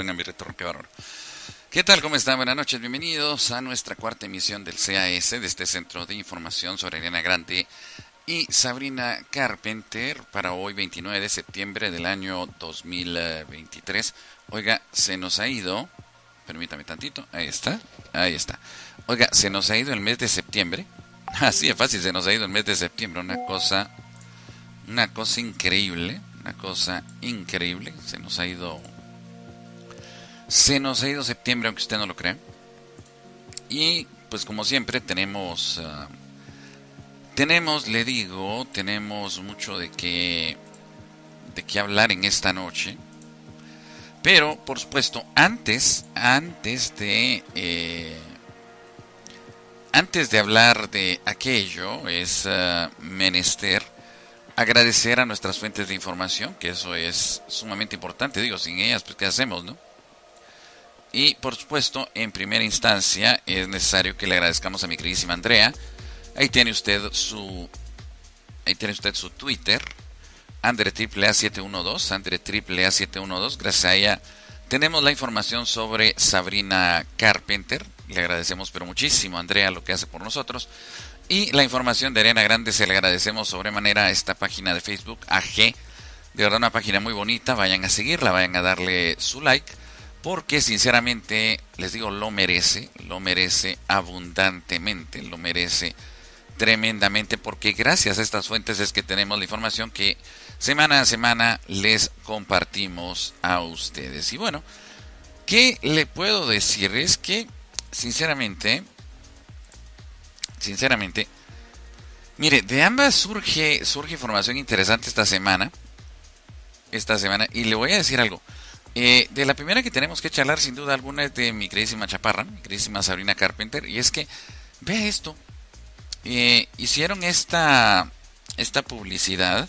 Carolina, mi retorno, qué bárbaro. ¿Qué tal? ¿Cómo están? Buenas noches. Bienvenidos a nuestra cuarta emisión del CAS, de este Centro de Información sobre Ariana Grande y Sabrina Carpenter para hoy 29 de septiembre del año 2023. Oiga, se nos ha ido, permítame tantito, ahí está, ahí está. Oiga, se nos ha ido el mes de septiembre. Así de fácil, se nos ha ido el mes de septiembre, una cosa, una cosa increíble, una cosa increíble. Se nos ha ido se nos ha ido septiembre, aunque usted no lo crea. Y pues como siempre tenemos, ah, tenemos, le digo, tenemos mucho de qué, de qué hablar en esta noche. Pero, por supuesto, antes, antes de, eh, antes de hablar de aquello, es ah, menester agradecer a nuestras fuentes de información, que eso es sumamente importante. Digo, sin ellas, pues, ¿qué hacemos, no? Y por supuesto, en primera instancia, es necesario que le agradezcamos a mi queridísima Andrea. Ahí tiene usted su. Ahí tiene usted su Twitter. Andre Triple A712. Andre Triple A712. Gracias a ella tenemos la información sobre Sabrina Carpenter. Le agradecemos pero muchísimo a Andrea lo que hace por nosotros. Y la información de Arena Grande se le agradecemos sobremanera a esta página de Facebook AG. De verdad una página muy bonita. Vayan a seguirla, vayan a darle su like porque sinceramente les digo lo merece, lo merece abundantemente, lo merece tremendamente porque gracias a estas fuentes es que tenemos la información que semana a semana les compartimos a ustedes. Y bueno, ¿qué le puedo decir? Es que sinceramente, sinceramente, mire, de ambas surge surge información interesante esta semana. Esta semana y le voy a decir algo. Eh, de la primera que tenemos que charlar, sin duda alguna, es de mi queridísima chaparra, mi queridísima Sabrina Carpenter. Y es que, vea esto. Eh, hicieron esta, esta publicidad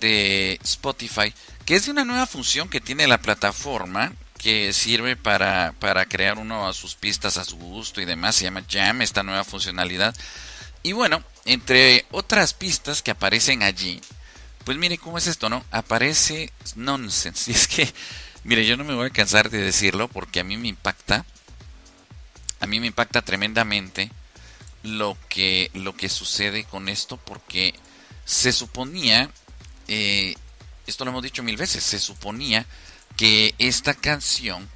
de Spotify, que es de una nueva función que tiene la plataforma, que sirve para, para crear uno a sus pistas a su gusto y demás. Se llama Jam, esta nueva funcionalidad. Y bueno, entre otras pistas que aparecen allí, pues mire cómo es esto, ¿no? Aparece nonsense. Y es que, mire, yo no me voy a cansar de decirlo porque a mí me impacta. A mí me impacta tremendamente lo que, lo que sucede con esto porque se suponía, eh, esto lo hemos dicho mil veces, se suponía que esta canción,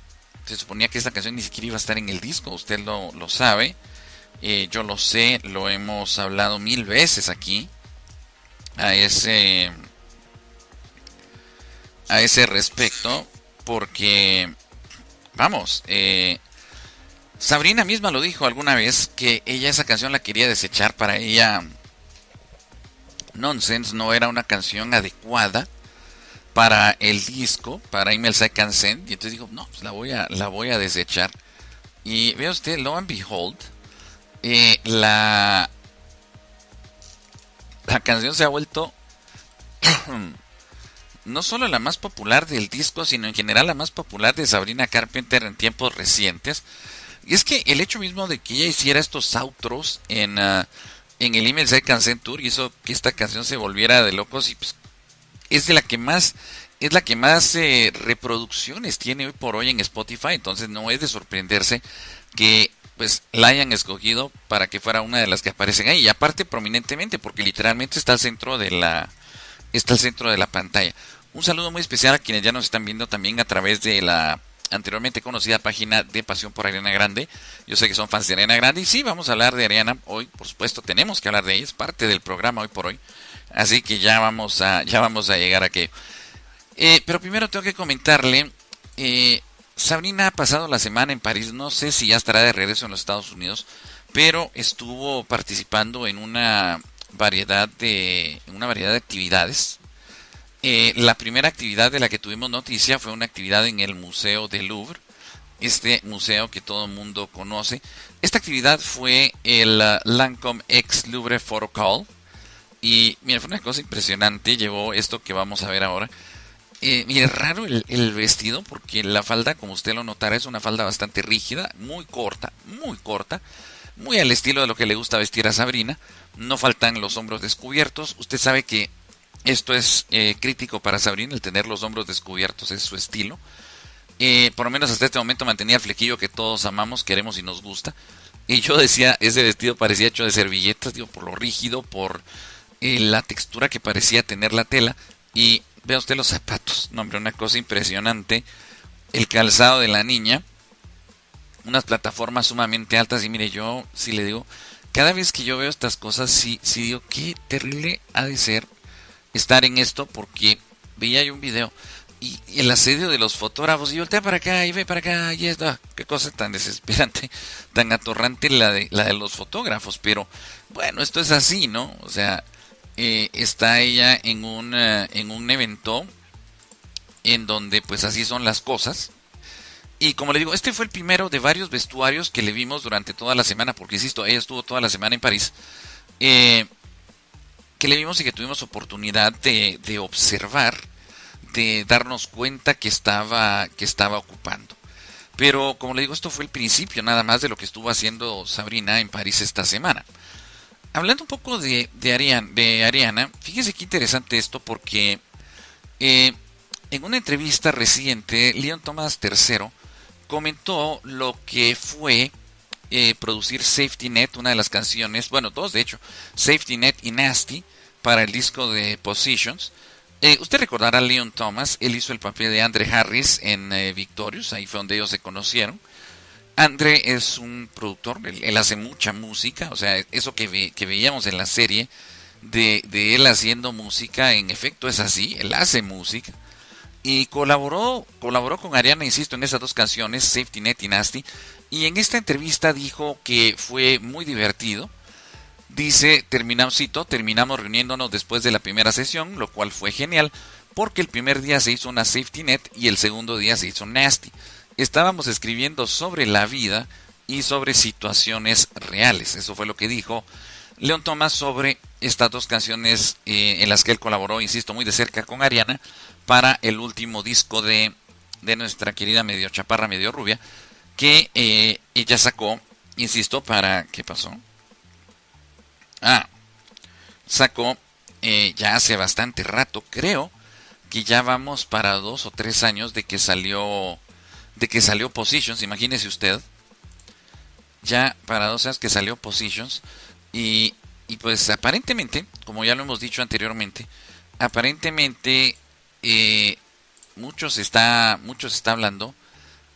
se suponía que esta canción ni siquiera iba a estar en el disco, usted lo, lo sabe, eh, yo lo sé, lo hemos hablado mil veces aquí a ese a ese respecto porque vamos eh, Sabrina misma lo dijo alguna vez que ella esa canción la quería desechar para ella. Nonsense no era una canción adecuada para el disco para Email Second Send y entonces dijo no pues la voy a la voy a desechar. Y vea usted lo and behold eh, la la canción se ha vuelto no solo la más popular del disco, sino en general la más popular de Sabrina Carpenter en tiempos recientes. Y es que el hecho mismo de que ella hiciera estos outros en, ah, en el Email Second Tour hizo que esta canción se volviera de locos y pues, es de la que más es la que más eh, reproducciones tiene hoy por hoy en Spotify, entonces no es de sorprenderse que pues la hayan escogido para que fuera una de las que aparecen ahí y aparte prominentemente porque literalmente está al centro de la está al centro de la pantalla. Un saludo muy especial a quienes ya nos están viendo también a través de la anteriormente conocida página de Pasión por Ariana Grande. Yo sé que son fans de Ariana Grande y sí, vamos a hablar de Ariana hoy, por supuesto, tenemos que hablar de ella, es parte del programa hoy por hoy. Así que ya vamos a ya vamos a llegar a que eh, pero primero tengo que comentarle eh, Sabrina ha pasado la semana en París, no sé si ya estará de regreso en los Estados Unidos, pero estuvo participando en una variedad de una variedad de actividades. Eh, la primera actividad de la que tuvimos noticia fue una actividad en el Museo del Louvre, este museo que todo el mundo conoce. Esta actividad fue el uh, Lancome X Louvre Photo Call. Y mira, fue una cosa impresionante. Llevó esto que vamos a ver ahora. Eh, mire, raro el, vestido porque la falda, como usted lo notará, es una falda bastante rígida, muy corta, muy corta, muy al estilo de lo que le gusta vestir a Sabrina. No faltan los hombros descubiertos. Usted sabe que Esto es eh, crítico para Sabrina, el tener los hombros descubiertos es su estilo. Eh, por lo menos hasta este momento mantenía el flequillo que todos amamos, queremos y nos gusta. Y yo decía, ese vestido parecía hecho de servilletas, digo, por lo rígido, por eh, la textura que parecía tener la tela. Y vea usted los zapatos, no hombre, una cosa impresionante. El calzado de la niña, unas plataformas sumamente altas. Y mire, yo si le digo, cada vez que yo veo estas cosas, sí, sí digo, qué terrible ha de ser estar en esto, porque veía yo un video y, el asedio de los fotógrafos, y voltea para acá, y ve para acá, y está, qué cosa tan desesperante, tan atorrante la de, la de los fotógrafos, pero bueno, esto es así, ¿no? O sea, eh, está ella en un, eh, en un evento en donde pues así son las cosas. Y como le digo, este fue el primero de varios vestuarios que le vimos durante toda la semana, porque insisto, ella estuvo toda la semana en París, eh, que le vimos y que tuvimos oportunidad de, de observar de darnos cuenta que estaba, que estaba ocupando. Pero como le digo, esto fue el principio nada más de lo que estuvo haciendo Sabrina en París esta semana. Hablando un poco de, de, de Ariana, fíjese qué interesante esto porque eh, en una entrevista reciente, Leon Thomas III comentó lo que fue eh, producir Safety Net, una de las canciones, bueno, dos de hecho, Safety Net y Nasty, para el disco de Positions, eh, usted recordará a Leon Thomas, él hizo el papel de Andre Harris en eh, Victorious, ahí fue donde ellos se conocieron. Andre es un productor, él, hace mucha música, o sea, eso que, veíamos en la serie de, de, él haciendo música, en efecto es así, él hace música. Y colaboró, colaboró con Ariana, insisto, en esas dos canciones, Safety Net y Nasty. Y en esta entrevista dijo que fue muy divertido, Dice, terminamos, cito, terminamos reuniéndonos después de la primera sesión, lo cual fue genial, porque el primer día se hizo una safety net y el segundo día se hizo nasty. Estábamos escribiendo sobre la vida y sobre situaciones reales. Eso fue lo que dijo León Thomas sobre estas dos canciones eh, en las que él colaboró, insisto, muy de cerca con Ariana, para el último disco de, de nuestra querida medio chaparra, medio rubia, que eh, ella sacó, insisto, para... ¿Qué pasó? Ah, sacó eh, ya hace bastante rato, creo que ya vamos para dos o tres años de que salió, de que salió Positions, imagínese usted, ya para dos años que salió Positions y, y pues aparentemente, como ya lo hemos dicho anteriormente, aparentemente eh, muchos está, muchos está hablando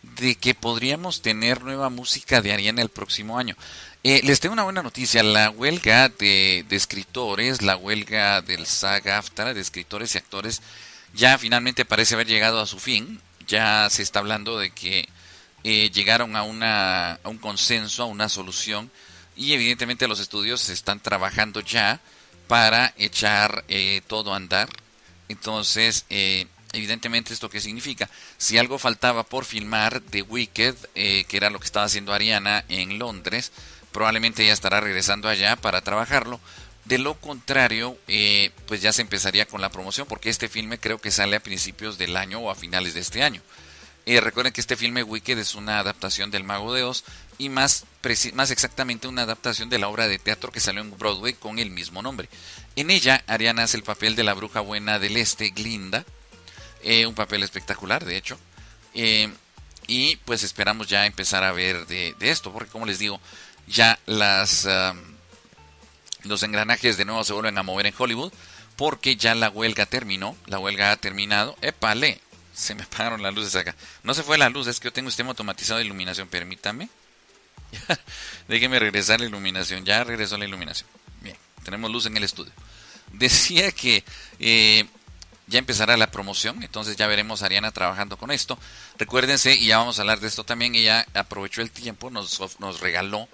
de que podríamos tener nueva música de Ariana el próximo año. Eh, les tengo una buena noticia. La huelga de, escritores, la huelga del SAG-AFTRA de escritores y actores, ya finalmente parece haber llegado a su fin. Ya se está hablando de que eh, llegaron a, una, a un consenso, a una solución, y evidentemente los estudios están trabajando ya para echar eh, todo a andar. Entonces, evidentemente, ¿esto qué significa? Si algo faltaba por filmar de Wicked, que era lo que estaba haciendo Ariana en Londres, probablemente ya estará regresando allá para trabajarlo. De lo contrario, eh, pues ya se empezaría con la promoción, porque este filme creo que sale a principios del año o a finales de este año. Eh, recuerden que este filme Wicked es una adaptación del Mago de Oz y más, más exactamente una adaptación de la obra de teatro que salió en Broadway con el mismo nombre. En ella, Ariana hace el papel de la bruja buena del este, Glinda, eh, un papel espectacular, de hecho. y pues esperamos ya empezar a ver de, de esto, porque como les digo, ya las los engranajes de nuevo se vuelven a mover en Hollywood porque ya la huelga terminó, la huelga ha terminado. Épale, se me apagaron las luces acá. No se fue la luz, es que yo tengo sistema automatizado de iluminación, permítame. Déjeme regresar la iluminación, ya regresó la iluminación. Bien, tenemos luz en el estudio. Decía que eh, ya empezará la promoción, entonces ya veremos a Ariana trabajando con esto. Recuérdense, y ya vamos a hablar de esto también, ella aprovechó el tiempo, nos, nos regaló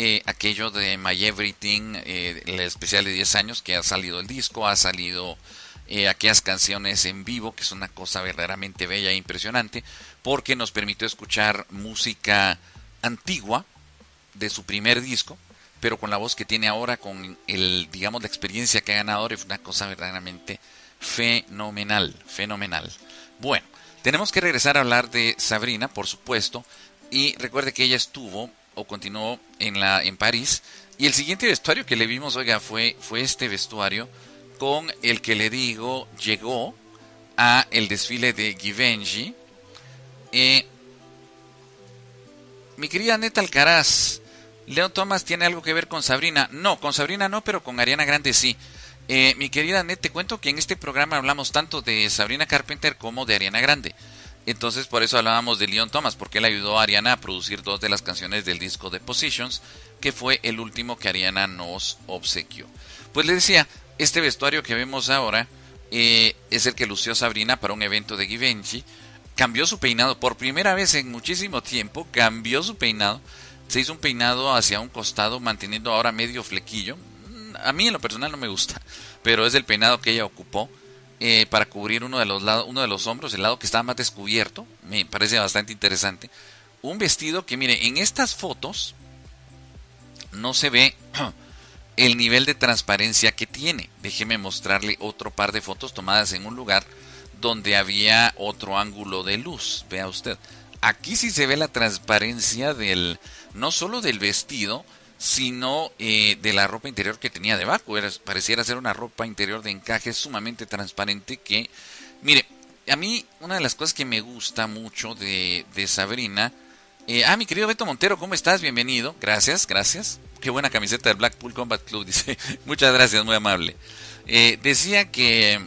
eh, aquello de My Everything, eh, el especial de 10 años, que ha salido el disco, ha salido eh, aquellas canciones en vivo, que es una cosa verdaderamente bella e impresionante, porque nos permitió escuchar música antigua de su primer disco, pero con la voz que tiene ahora, con el, digamos, la experiencia que ha ganado es una cosa verdaderamente fenomenal, fenomenal. Bueno, tenemos que regresar a hablar de Sabrina, por supuesto, y recuerde que ella estuvo o continuó en, la, en París. Y el siguiente vestuario que le vimos, oiga, fue, fue este vestuario con el que le digo llegó a el desfile de Givenchy. Eh, mi querida Neta Alcaraz, Leo Thomas tiene algo que ver con Sabrina. No, con Sabrina no, pero con Ariana Grande sí. Eh, mi querida Net, te cuento que en este programa hablamos tanto de Sabrina Carpenter como de Ariana Grande. Entonces por eso hablábamos de Leon Thomas, porque él ayudó a Ariana a producir dos de las canciones del disco de Positions, que fue el último que Ariana nos obsequió. Pues le decía, este vestuario que vemos ahora eh, es el que lució Sabrina para un evento de Givenchy. Cambió su peinado por primera vez en muchísimo tiempo, cambió su peinado, se hizo un peinado hacia un costado manteniendo ahora medio flequillo, a mí en lo personal no me gusta, pero es el peinado que ella ocupó eh, para cubrir uno de los uno de los hombros, el lado que estaba más descubierto, me parece bastante interesante. Un vestido que, mire, en estas fotos no se ve el nivel de transparencia que tiene. Déjeme mostrarle otro par de fotos tomadas en un lugar donde había otro ángulo de luz. Vea usted. Aquí sí se ve la transparencia del, no solo del vestido, sino eh, de la ropa interior que tenía debajo. Era, pareciera ser una ropa interior de encaje sumamente transparente que, mire, a mí una de las cosas que me gusta mucho de, de Sabrina, eh, ah, mi querido Beto Montero, ¿cómo estás? Bienvenido. Gracias, gracias. Qué buena camiseta del Blackpool Combat Club, dice. Muchas gracias, muy amable. Eh, decía que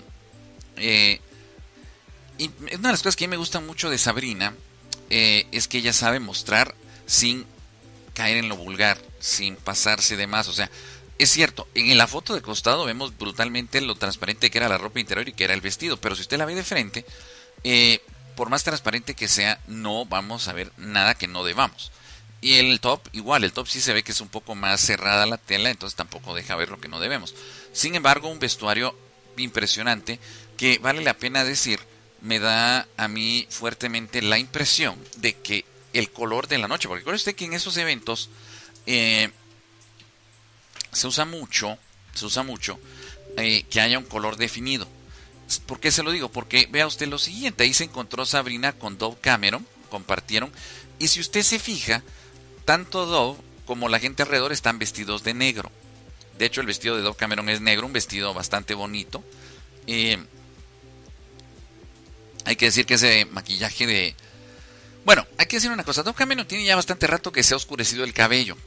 y una de las cosas que a mí me gusta mucho de Sabrina es que ella sabe mostrar sin caer en lo vulgar sin pasarse de más. O sea, es cierto, en la foto de costado vemos brutalmente lo transparente que era la ropa interior y que era el vestido, pero si usted la ve de frente, eh, por más transparente que sea, no vamos a ver nada que no debamos. Y el top, igual, el top sí se ve que es un poco más cerrada la tela, entonces tampoco deja ver lo que no debemos. Sin embargo, un vestuario impresionante que vale la pena decir, me da a mí fuertemente la impresión de que el color de la noche, porque recuerde usted que en esos eventos eh, se usa mucho, se usa mucho eh, que haya un color definido. ¿Por qué se lo digo? Porque vea usted lo siguiente, ahí se encontró Sabrina con Dove Cameron, compartieron, y si usted se fija, tanto Dove como la gente alrededor están vestidos de negro. De hecho, el vestido de Dove Cameron es negro, un vestido bastante bonito. Eh, hay que decir que ese maquillaje de... Bueno, hay que decir una cosa, Dove Cameron tiene ya bastante rato que se ha oscurecido el cabello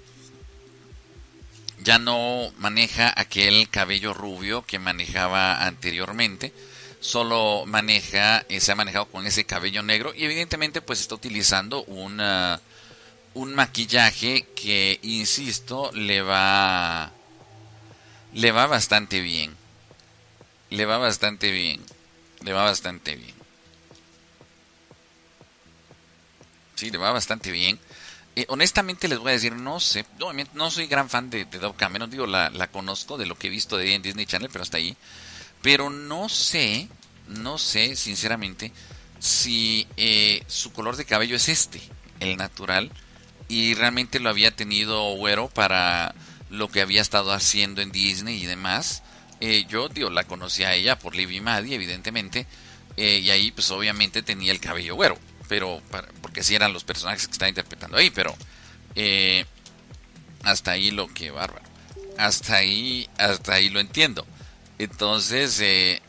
ya no maneja aquel cabello rubio que manejaba anteriormente, solo maneja, eh, se ha manejado con ese cabello negro y evidentemente pues está utilizando un maquillaje que, insisto, le va, le va bastante bien, le va bastante bien, le va bastante bien. Sí, le va bastante bien. Eh, honestamente les voy a decir, no sé, no, soy gran fan de, de Dove Cameron, digo, la, la, conozco de lo que he visto de en Disney Channel, pero hasta ahí. Pero no sé, no sé, sinceramente, si eh, su color de cabello es este, el natural, y realmente lo había tenido güero para lo que había estado haciendo en Disney y demás. Eh, yo, digo, la conocí a ella por Libby Maddie, evidentemente, y ahí pues obviamente tenía el cabello güero pero porque si eran los personajes que está interpretando ahí, pero eh, hasta ahí lo que bárbaro, hasta ahí, hasta ahí lo entiendo. Entonces, eh,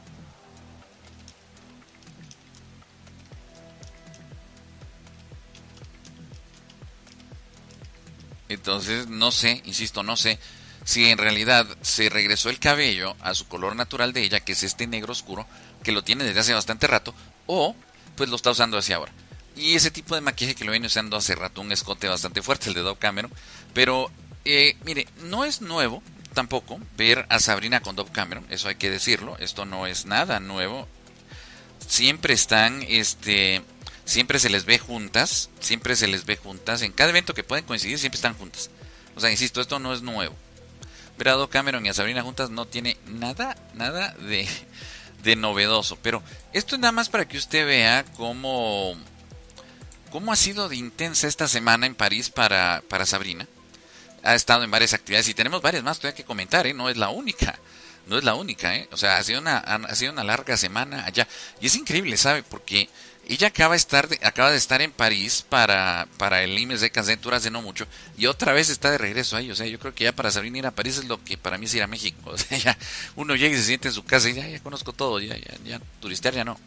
entonces no sé, insisto, no sé si en realidad se regresó el cabello a su color natural de ella, que es este negro oscuro, que lo tiene desde hace bastante rato, o pues lo está usando hacia ahora. Y ese tipo de maquillaje que lo viene usando hace rato, un escote bastante fuerte, el de Dove Cameron. Pero, eh, mire, no es nuevo tampoco ver a Sabrina con Dove Cameron, eso hay que decirlo, esto no es nada nuevo. Siempre están, este, siempre se les ve juntas, siempre se les ve juntas, en cada evento que pueden coincidir siempre están juntas. O sea, insisto, esto no es nuevo. Ver a Dove Cameron y a Sabrina juntas no tiene nada, nada de, de novedoso. Pero esto es nada más para que usted vea cómo ¿Cómo ha sido de intensa esta semana en París para, para Sabrina? Ha estado en varias actividades y tenemos varias más todavía que comentar, ¿eh? No es la única. No es la única, ¿eh? O sea, ha sido una, ha sido una larga semana allá. Y es increíble, ¿sabe? Porque Ella acaba de estar, acaba de estar en París para, para el IMES de Casentura hace no mucho y otra vez está de regreso ahí. O sea, yo creo que ya para Sabrina ir a París es lo que para mí es ir a México. O sea, ya uno llega y se siente en su casa y ya, ya conozco todo, ya, ya, ya, turistear ya no.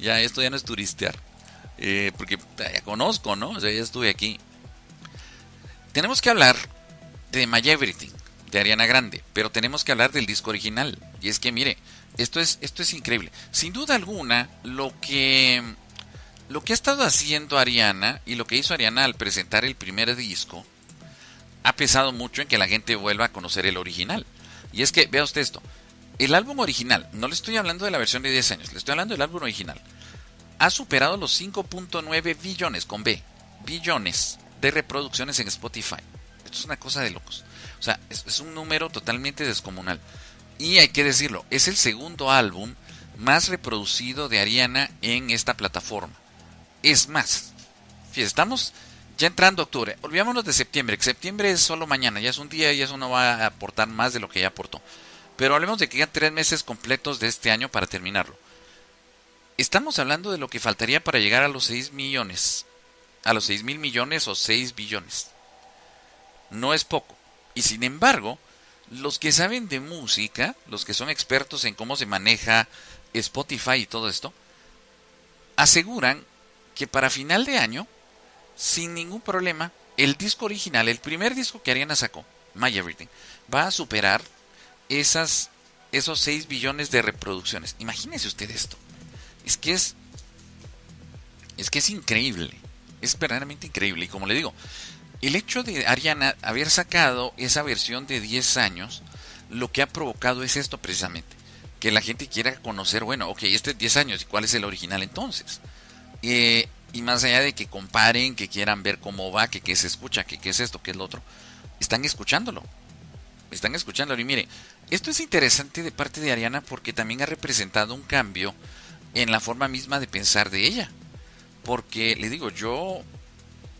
Ya, esto ya no es turistear. Eh, porque ya conozco, ¿no? Ya estuve aquí. Tenemos que hablar de My Everything, de Ariana Grande, pero tenemos que hablar del disco original. Y es que, mire, esto es, esto es increíble. Sin duda alguna, lo que lo que ha estado haciendo Ariana y lo que hizo Ariana al presentar el primer disco ha pesado mucho en que la gente vuelva a conocer el original. Y es que, vea usted esto, el álbum original, no le estoy hablando de la versión de 10 años, le estoy hablando del álbum original, ha superado los 5.9 billones, con B, billones de reproducciones en Spotify. Esto es una cosa de locos. O sea, es, un número totalmente descomunal. Y hay que decirlo, es el segundo álbum más reproducido de Ariana en esta plataforma. Es más, estamos ya entrando octubre. Olvidémonos de septiembre, que septiembre es solo mañana, ya es un día y eso no va a aportar más de lo que ya aportó. Pero hablemos de que ya tres meses completos de este año para terminarlo. Estamos hablando de lo que faltaría para llegar a los 6 millones, a los 6 mil millones o 6 billones. No es poco. Y sin embargo, los que saben de música, los que son expertos en cómo se maneja Spotify y todo esto, aseguran que para final de año, sin ningún problema, el disco original, el primer disco que Ariana sacó, My Everything, va a superar esos 6 billones de reproducciones. Imagínese usted esto. Es que es. Es que es increíble. Es verdaderamente increíble. Y como le digo, el hecho de Ariana haber sacado esa versión de 10 años, lo que ha provocado es esto precisamente. Que la gente quiera conocer, bueno, ok, este es 10 años, ¿y cuál es el original entonces? Eh, y más allá de que comparen, que quieran ver cómo va, que qué se escucha, que qué es esto, qué es lo otro, están escuchándolo. Están escuchándolo. Y mire, esto es interesante de parte de Ariana porque también ha representado un cambio en la forma misma de pensar de ella. Porque le digo, yo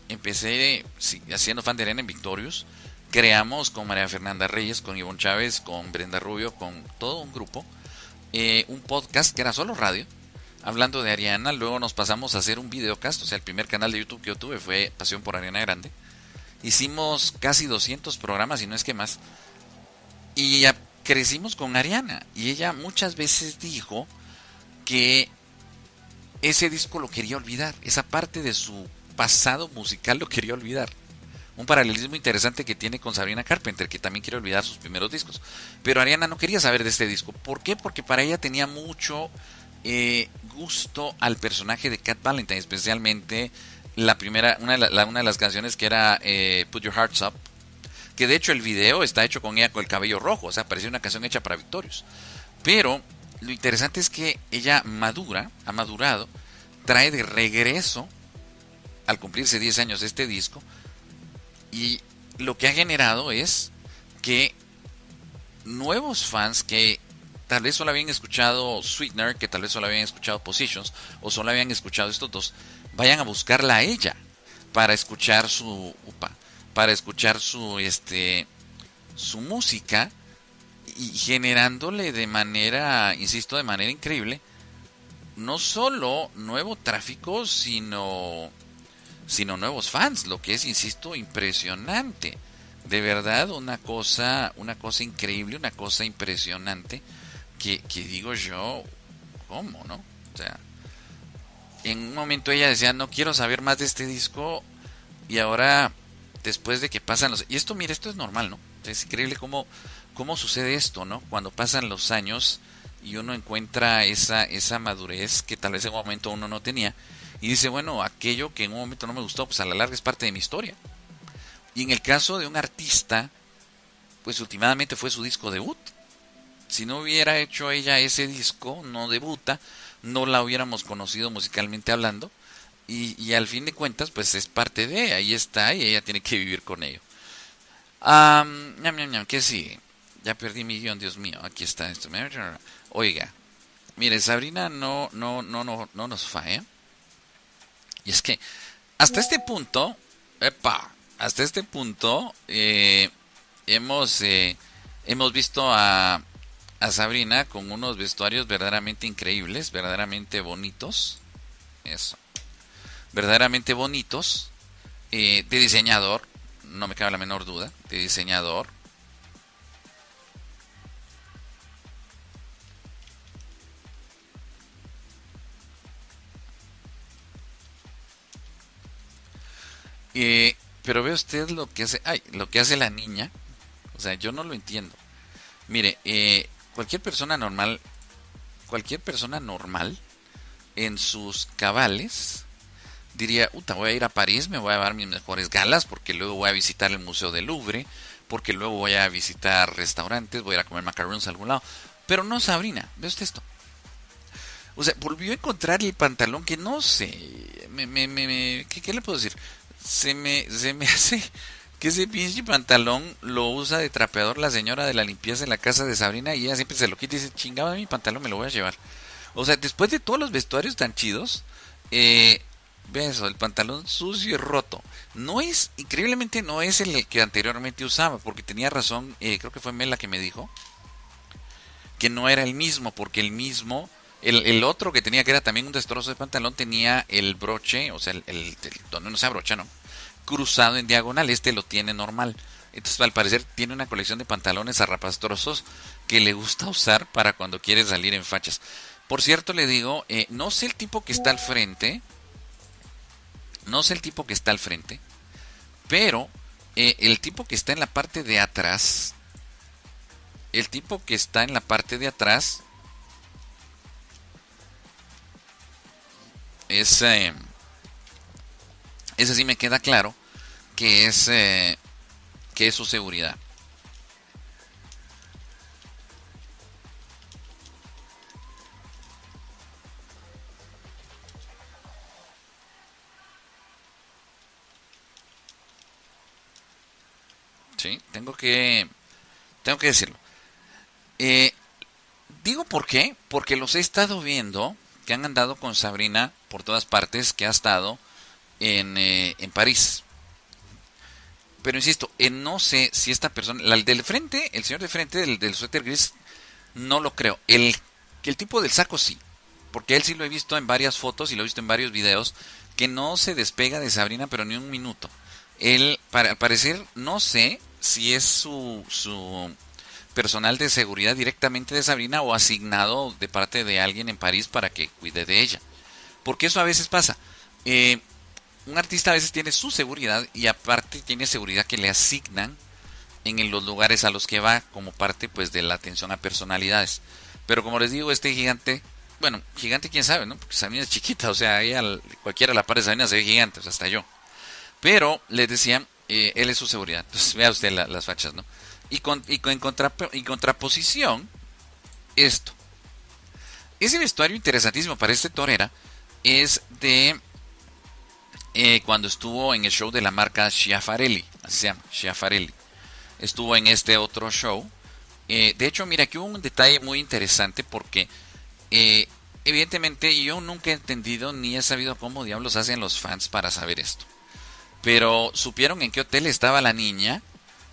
empecé haciendo fan de Ariana en Victorious. Creamos con María Fernanda Reyes, con Ivonne Chávez, con Brenda Rubio, con todo un grupo, eh, un podcast que era solo radio hablando de Ariana, luego nos pasamos a hacer un videocast, o sea, el primer canal de YouTube que yo tuve fue Pasión por Ariana Grande. Hicimos casi 200 programas y no es que más. Y crecimos con Ariana y ella muchas veces dijo que ese disco lo quería olvidar, esa parte de su pasado musical lo quería olvidar. Un paralelismo interesante que tiene con Sabrina Carpenter, que también quiere olvidar sus primeros discos. Pero Ariana no quería saber de este disco. ¿Por qué? Porque para ella tenía mucho eh, gusto al personaje de Cat Valentine, especialmente la primera, una de, las canciones que era eh, Put Your Hearts Up, que de hecho el video está hecho con ella con el cabello rojo, o sea, parecía una canción hecha para Victorious. Pero lo interesante es que ella madura, ha madurado, trae de regreso, al cumplirse 10 años de este disco, y lo que ha generado es que nuevos fans que tal vez solo habían escuchado Sweetener, que tal vez solo habían escuchado Positions, o solo habían escuchado estos dos, vayan a buscarla a ella para escuchar su upa, para escuchar su este su música y generándole de manera, insisto, de manera increíble, no solo nuevo tráfico, sino sino nuevos fans, lo que es, insisto, impresionante. De verdad, una cosa, una cosa increíble, una cosa impresionante que, digo yo, ¿cómo, no? O sea, en un momento ella decía, no quiero saber más de este disco y ahora, después de que pasan los... Y esto, mire, esto es normal, ¿no? Es increíble cómo, cómo sucede esto, ¿no? Cuando pasan los años y uno encuentra esa, esa madurez que tal vez en un momento uno no tenía y dice, bueno, aquello que en un momento no me gustó, pues a la larga es parte de mi historia. Y en el caso de un artista, pues últimamente fue su disco debut si no hubiera hecho ella ese disco, no debuta, no la hubiéramos conocido musicalmente hablando. Y, al fin de cuentas, pues es parte de, ahí está, y ella tiene que vivir con ello. ¿Qué sigue? Ya perdí mi guion, Dios mío, aquí está esto. Oiga, mire, Sabrina no, no, no, no, no nos falla. Y es que hasta este punto, epa, hasta este punto eh, hemos, eh, hemos visto a, a Sabrina con unos vestuarios verdaderamente increíbles, verdaderamente bonitos. Eso. Verdaderamente bonitos. Eh, de diseñador. No me cabe la menor duda. De diseñador. Eh, pero ve usted lo que hace, ay, lo que hace la niña. O sea, yo no lo entiendo. Mire, eh, cualquier persona normal, cualquier persona normal, en sus cabales, diría, Uta, voy a ir a París, me voy a dar mis mejores galas, porque luego voy a visitar el Museo del Louvre, porque luego voy a visitar restaurantes, voy a ir a comer macarons a algún lado. Pero no Sabrina, ve usted esto. O sea, volvió a encontrar el pantalón que no sé, me, me, me, ¿qué, le puedo decir? Se me, se me hace que ese pinche pantalón lo usa de trapeador la señora de la limpieza en la casa de Sabrina y ella siempre se lo quita y dice, chingaba mi pantalón, me lo voy a llevar. O sea, después de todos los vestuarios tan chidos, eh, eso, el pantalón sucio y roto. No es, increíblemente no es el que anteriormente usaba, porque tenía razón, eh, creo que fue Mela que me dijo, que no era el mismo, porque el mismo, el, el, otro que tenía, que era también un destrozo de pantalón, tenía el broche, o sea, el, el donde no se abrocha, ¿no? cruzado en diagonal, este lo tiene normal. Entonces, al parecer, tiene una colección de pantalones arrapastrosos que le gusta usar para cuando quiere salir en fachas. Por cierto, le digo, eh, no sé el tipo que está al frente, no sé el tipo que está al frente, pero eh, el tipo que está en la parte de atrás, el tipo que está en la parte de atrás es... Eh, ese sí me queda claro que es, eh, que es su seguridad. Sí, tengo que, tengo que decirlo. Eh, digo por qué, porque los he estado viendo que han andado con Sabrina por todas partes, que ha estado en, eh, en París. Pero insisto, eh, no sé si esta persona, el del frente, el señor de frente del, del suéter gris, no lo creo. El, el tipo del saco sí, porque él sí lo he visto en varias fotos y lo he visto en varios videos, que no se despega de Sabrina, pero ni un minuto. Él, para, al parecer, no sé si es su, su personal de seguridad directamente de Sabrina o asignado de parte de alguien en París para que cuide de ella. Porque eso a veces pasa. Eh, un artista a veces tiene su seguridad y aparte tiene seguridad que le asignan en los lugares a los que va como parte pues de la atención a personalidades. Pero como les digo, este gigante, bueno, gigante quién sabe, ¿no? Porque Sabina es chiquita, o sea, ella, cualquiera la par de Sabina se ve gigante, o sea, hasta yo. Pero les decía, eh, él es su seguridad. Entonces vea usted las fachas, ¿no? Y, con, y, con, y contraposición, esto. Ese vestuario interesantísimo para este torera es de eh, cuando estuvo en el show de la marca Schiafarelli, así se llama, Schiafarelli. Estuvo en este otro show. Eh, de hecho, mira, aquí hubo un detalle muy interesante porque eh, evidentemente yo nunca he entendido ni he sabido cómo diablos hacen los fans para saber esto. Pero supieron en qué hotel estaba la niña,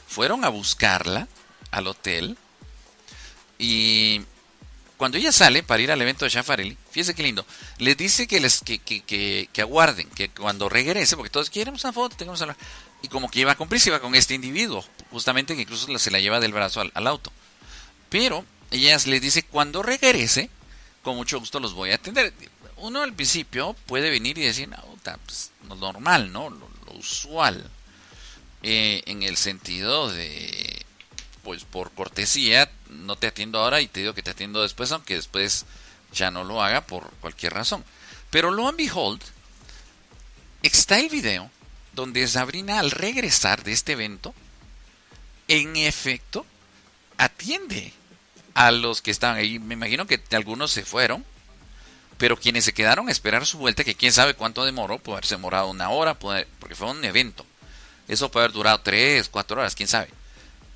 fueron a buscarla al hotel y cuando ella sale para ir al evento de Schiafarelli, fíjese qué lindo, les dice que les que, que, que, aguarden, que cuando regrese, porque todos quieren una foto, tengamos hablar. Y como que iba a cumplir, se iba con este individuo, justamente que incluso se la lleva del brazo al, auto. Pero ella les dice, cuando regrese, con mucho gusto los voy a atender. Uno al principio puede venir y decir, no, pues, lo normal, ¿no? Lo, usual. Eh, en el sentido de pues por cortesía no te atiendo ahora y te digo que te atiendo después, aunque después ya no lo haga por cualquier razón. Pero lo and behold, está el video donde Sabrina al regresar de este evento, en efecto, atiende a los que estaban ahí. Me imagino que algunos se fueron, pero quienes se quedaron a esperar su vuelta, que quién sabe cuánto demoró, puede haberse demorado una hora, porque fue un evento. Eso puede haber durado tres, cuatro horas, quién sabe.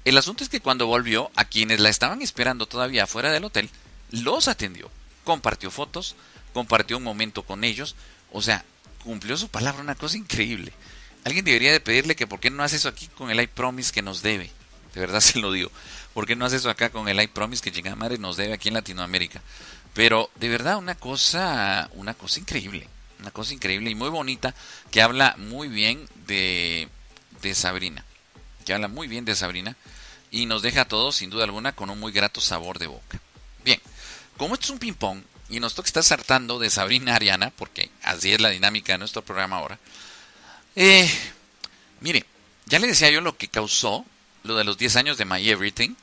El asunto es que cuando volvió, a quienes la estaban esperando todavía fuera del hotel, los atendió, compartió fotos, compartió un momento con ellos, o sea, cumplió su palabra, una cosa increíble. Alguien debería de pedirle que por qué no hace eso aquí con el iPromise que nos debe. De verdad se lo digo. ¿Por qué no hace eso acá con el iPromise que madre nos debe aquí en Latinoamérica? Pero de verdad una cosa, una cosa increíble. Una cosa increíble y muy bonita que habla muy bien de, de Sabrina. Que habla muy bien de Sabrina y nos deja a todos, sin duda alguna, con un muy grato sabor de boca. Bien, como esto es un ping-pong y nos toca estar saltando de Sabrina Ariana, porque así es la dinámica de nuestro programa ahora, eh, mire, ya le decía yo lo que causó lo de los 10 años de My Everything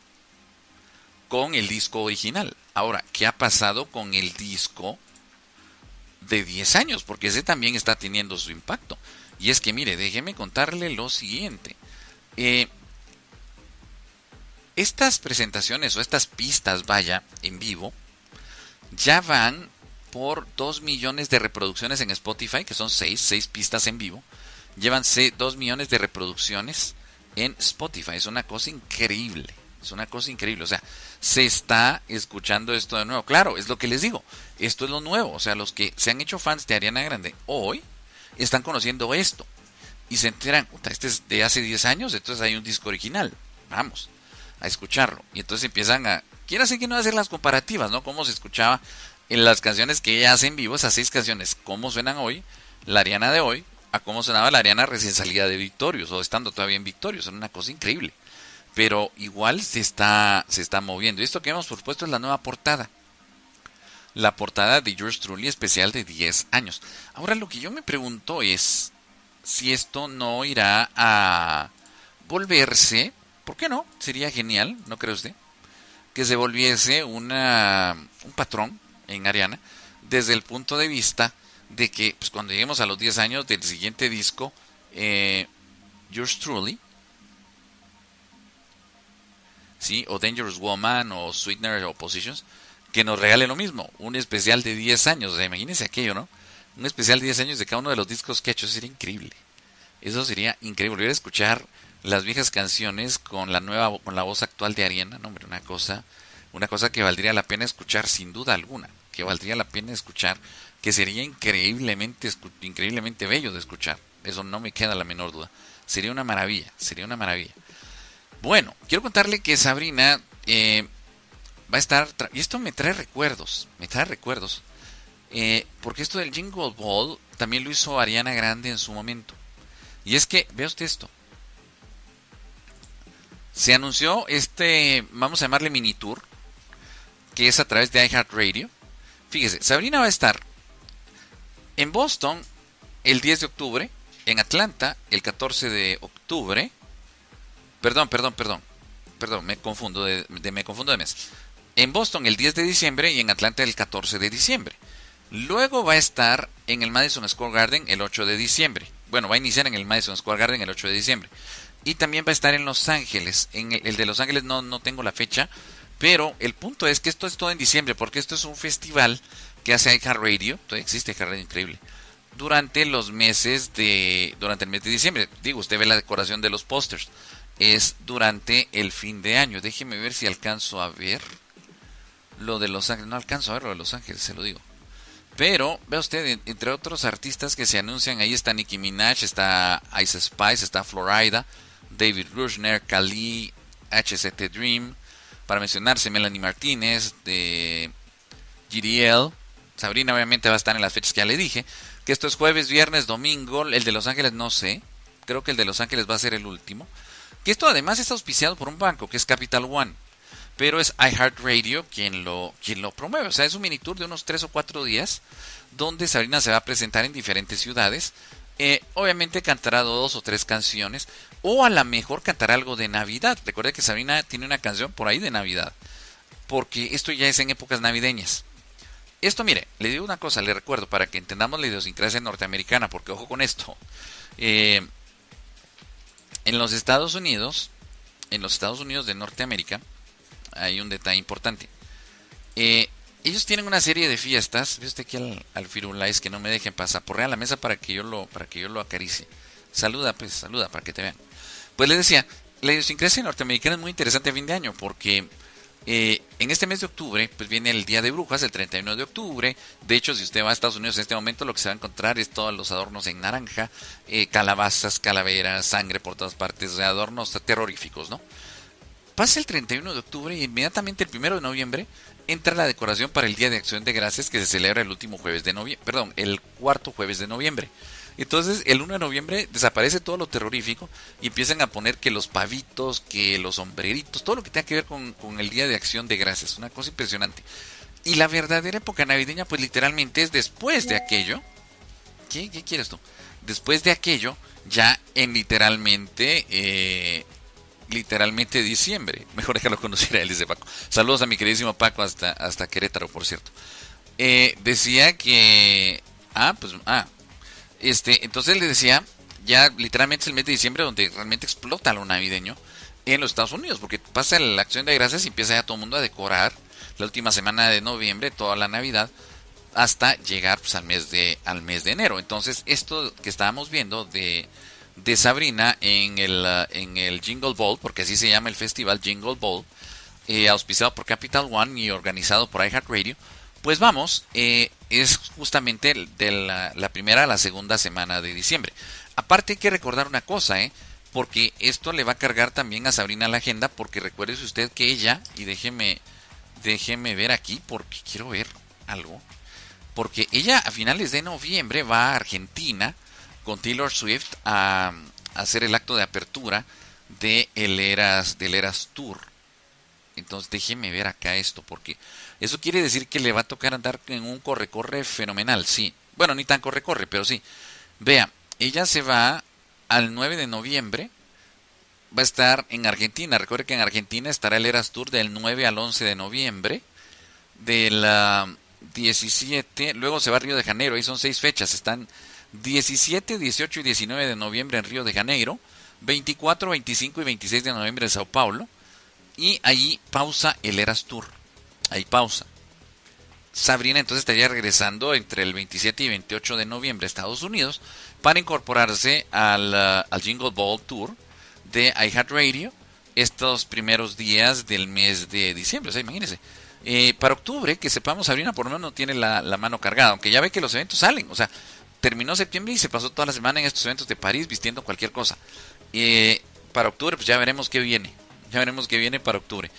con el disco original. Ahora, ¿qué ha pasado con el disco de 10 años? Porque ese también está teniendo su impacto. Y es que, mire, déjeme contarle lo siguiente. Eh, estas presentaciones o estas pistas, vaya, en vivo, ya van por 2 millones de reproducciones en Spotify, que son 6, 6 pistas en vivo. Llevan 2 millones de reproducciones en Spotify. Es una cosa increíble. Es una cosa increíble. O sea, se está escuchando esto de nuevo. Claro, es lo que les digo. Esto es lo nuevo. O sea, los que se han hecho fans de Ariana Grande hoy están conociendo esto. Y se enteran, este es de hace 10 años, entonces hay un disco original. Vamos a escucharlo. Y entonces empiezan a... Quiero hacer que no hacer las comparativas, ¿no? Cómo se escuchaba en las canciones que ella hace en vivo, esas seis canciones, cómo suenan hoy, la Ariana de hoy, a cómo sonaba la Ariana recién salida de Victorious o estando todavía en Victorious. Era una cosa increíble. Pero igual se está, se está moviendo. Y esto que hemos propuesto es la nueva portada. La portada de George Truly especial de 10 años. Ahora lo que yo me pregunto es si esto no irá a volverse ¿Por qué no? Sería genial, ¿no cree usted? Que se volviese una, un patrón en Ariana desde el punto de vista de que pues, cuando lleguemos a los 10 años del siguiente disco, eh, Yours Truly, ¿sí? o Dangerous Woman, o Sweetener, o Positions, que nos regale lo mismo, un especial de 10 años. O imagínense aquello, ¿no? Un especial de 10 años de cada uno de los discos que ha hecho, sería increíble. Eso sería increíble. Volver a escuchar las viejas canciones con la nueva con la voz actual de Ariana, no, hombre, una cosa una cosa que valdría la pena escuchar sin duda alguna, que valdría la pena escuchar, que sería increíblemente increíblemente bello de escuchar. Eso no me queda la menor duda. Sería una maravilla, sería una maravilla. Bueno, quiero contarle que Sabrina eh, va a estar y esto me trae recuerdos, me trae recuerdos. Eh, porque esto del Jingle Ball también lo hizo Ariana Grande en su momento. Y es que, vea usted esto, se anunció este, vamos a llamarle mini tour, que es a través de iHeartRadio. Fíjese, Sabrina va a estar en Boston el 10 de octubre, en Atlanta el 14 de octubre. Perdón, perdón, perdón. Perdón, me confundo de, me confundo de mes. En Boston el 10 de diciembre y en Atlanta el 14 de diciembre. Luego va a estar en el Madison Square Garden el 8 de diciembre. Bueno, va a iniciar en el Madison Square Garden el 8 de diciembre. Y también va a estar en Los Ángeles. En el, de Los Ángeles no, no tengo la fecha. Pero el punto es que esto es todo en diciembre. Porque esto es un festival que hace iHeartRadio. Todavía existe iHeartRadio increíble. Durante los meses de. Durante el mes de diciembre. Digo, usted ve la decoración de los pósters. Es durante el fin de año. Déjeme ver si alcanzo a ver. Lo de Los Ángeles. No alcanzo a ver lo de Los Ángeles, se lo digo. Pero, vea usted, entre otros artistas que se anuncian, ahí está Nicki Minaj, está Ice Spice, está Florida, David Rushner, Kali, HCT Dream, para mencionarse Melanie Martínez, de GDL, Sabrina obviamente va a estar en las fechas que ya le dije, que esto es jueves, viernes, domingo, el de Los Ángeles no sé, creo que el de Los Ángeles va a ser el último, que esto además está auspiciado por un banco, que es Capital One, pero es iHeartRadio quien lo, quien lo promueve, o sea, es un mini tour de unos 3 o 4 días, donde Sabrina se va a presentar en diferentes ciudades, eh, obviamente cantará dos o tres canciones, o a lo mejor cantará algo de Navidad. Recuerde que Sabrina tiene una canción por ahí de Navidad, porque esto ya es en épocas navideñas. Esto, mire, le digo una cosa, le recuerdo, para que entendamos la idiosincrasia norteamericana, porque ojo con esto. Eh, en los Estados Unidos, en los Estados Unidos de Norteamérica, hay un detalle importante. Eh, ellos tienen una serie de fiestas. Ve usted aquí al, al Firulais que no me dejen pasar. Por a la mesa para que yo lo, para que yo lo acaricie. Saluda, pues, saluda para que te vean. Pues les decía, la idiosincrasia norteamericana es muy interesante a fin de año porque eh, en este mes de octubre, pues viene el Día de Brujas, el 31 de octubre. De hecho, si usted va a Estados Unidos en este momento, lo que se va a encontrar es todos los adornos en naranja, eh, calabazas, calaveras, sangre por todas partes, adornos terroríficos, ¿no? Pasa el 31 de octubre y inmediatamente el 1 de noviembre entra la decoración para el Día de Acción de Gracias que se celebra el último jueves de noviembre, perdón, el cuarto jueves de noviembre. Entonces, el 1 de noviembre desaparece todo lo terrorífico y empiezan a poner que los pavitos, que los sombreritos, todo lo que tenga que ver con, el Día de Acción de Gracias. Una cosa impresionante. Y la verdadera época navideña, pues literalmente es después de aquello. ¿Qué, qué quieres tú? Después de aquello, ya en literalmente eh, literalmente diciembre. Mejor déjalo conocer a él, dice Paco. Saludos a mi queridísimo Paco hasta, hasta Querétaro, por cierto. Eh, decía que... Ah, pues... Ah, este, entonces le decía, ya literalmente es el mes de diciembre donde realmente explota lo navideño en los Estados Unidos, porque pasa la acción de gracias y empieza ya todo el mundo a decorar la última semana de noviembre, toda la Navidad, hasta llegar pues, al, mes de, al mes de enero. Entonces, esto que estábamos viendo de de Sabrina en el, uh, en el Jingle Ball, porque así se llama el festival Jingle Ball, eh, auspiciado por Capital One y organizado por iHeartRadio. Pues vamos, eh, es justamente de la, primera a la segunda semana de diciembre. Aparte hay que recordar una cosa, ¿eh? porque esto le va a cargar también a Sabrina la agenda, porque recuerde usted que ella, y déjeme, déjeme ver aquí, porque quiero ver algo, porque ella a finales de noviembre va a Argentina, con Taylor Swift a, hacer el acto de apertura de el Eras, del Eras Tour. Entonces déjeme ver acá esto, porque eso quiere decir que le va a tocar andar en un corre-corre fenomenal, sí. Bueno, ni tan corre-corre, pero sí. Vea, ella se va al 9 de noviembre, va a estar en Argentina. Recuerde que en Argentina estará el Eras Tour del 9 al 11 de noviembre, del 17, luego se va a Río de Janeiro, ahí son seis fechas, están 17, 18 y 19 de noviembre en Río de Janeiro, 24, 25 y 26 de noviembre en Sao Paulo, y allí pausa el Eras Tour. Ahí pausa. Sabrina entonces estaría regresando entre el 27 y 28 de noviembre a Estados Unidos para incorporarse al, uh, al Jingle Ball Tour de iHeartRadio estos primeros días del mes de diciembre. O imagínense. Eh, para octubre, que sepamos, Sabrina por lo menos no tiene la, la, mano cargada, aunque ya ve que los eventos salen. O sea, terminó septiembre y se pasó toda la semana en estos eventos de París vistiendo cualquier cosa. Eh, para octubre, pues ya veremos qué viene. Ya veremos qué viene para octubre.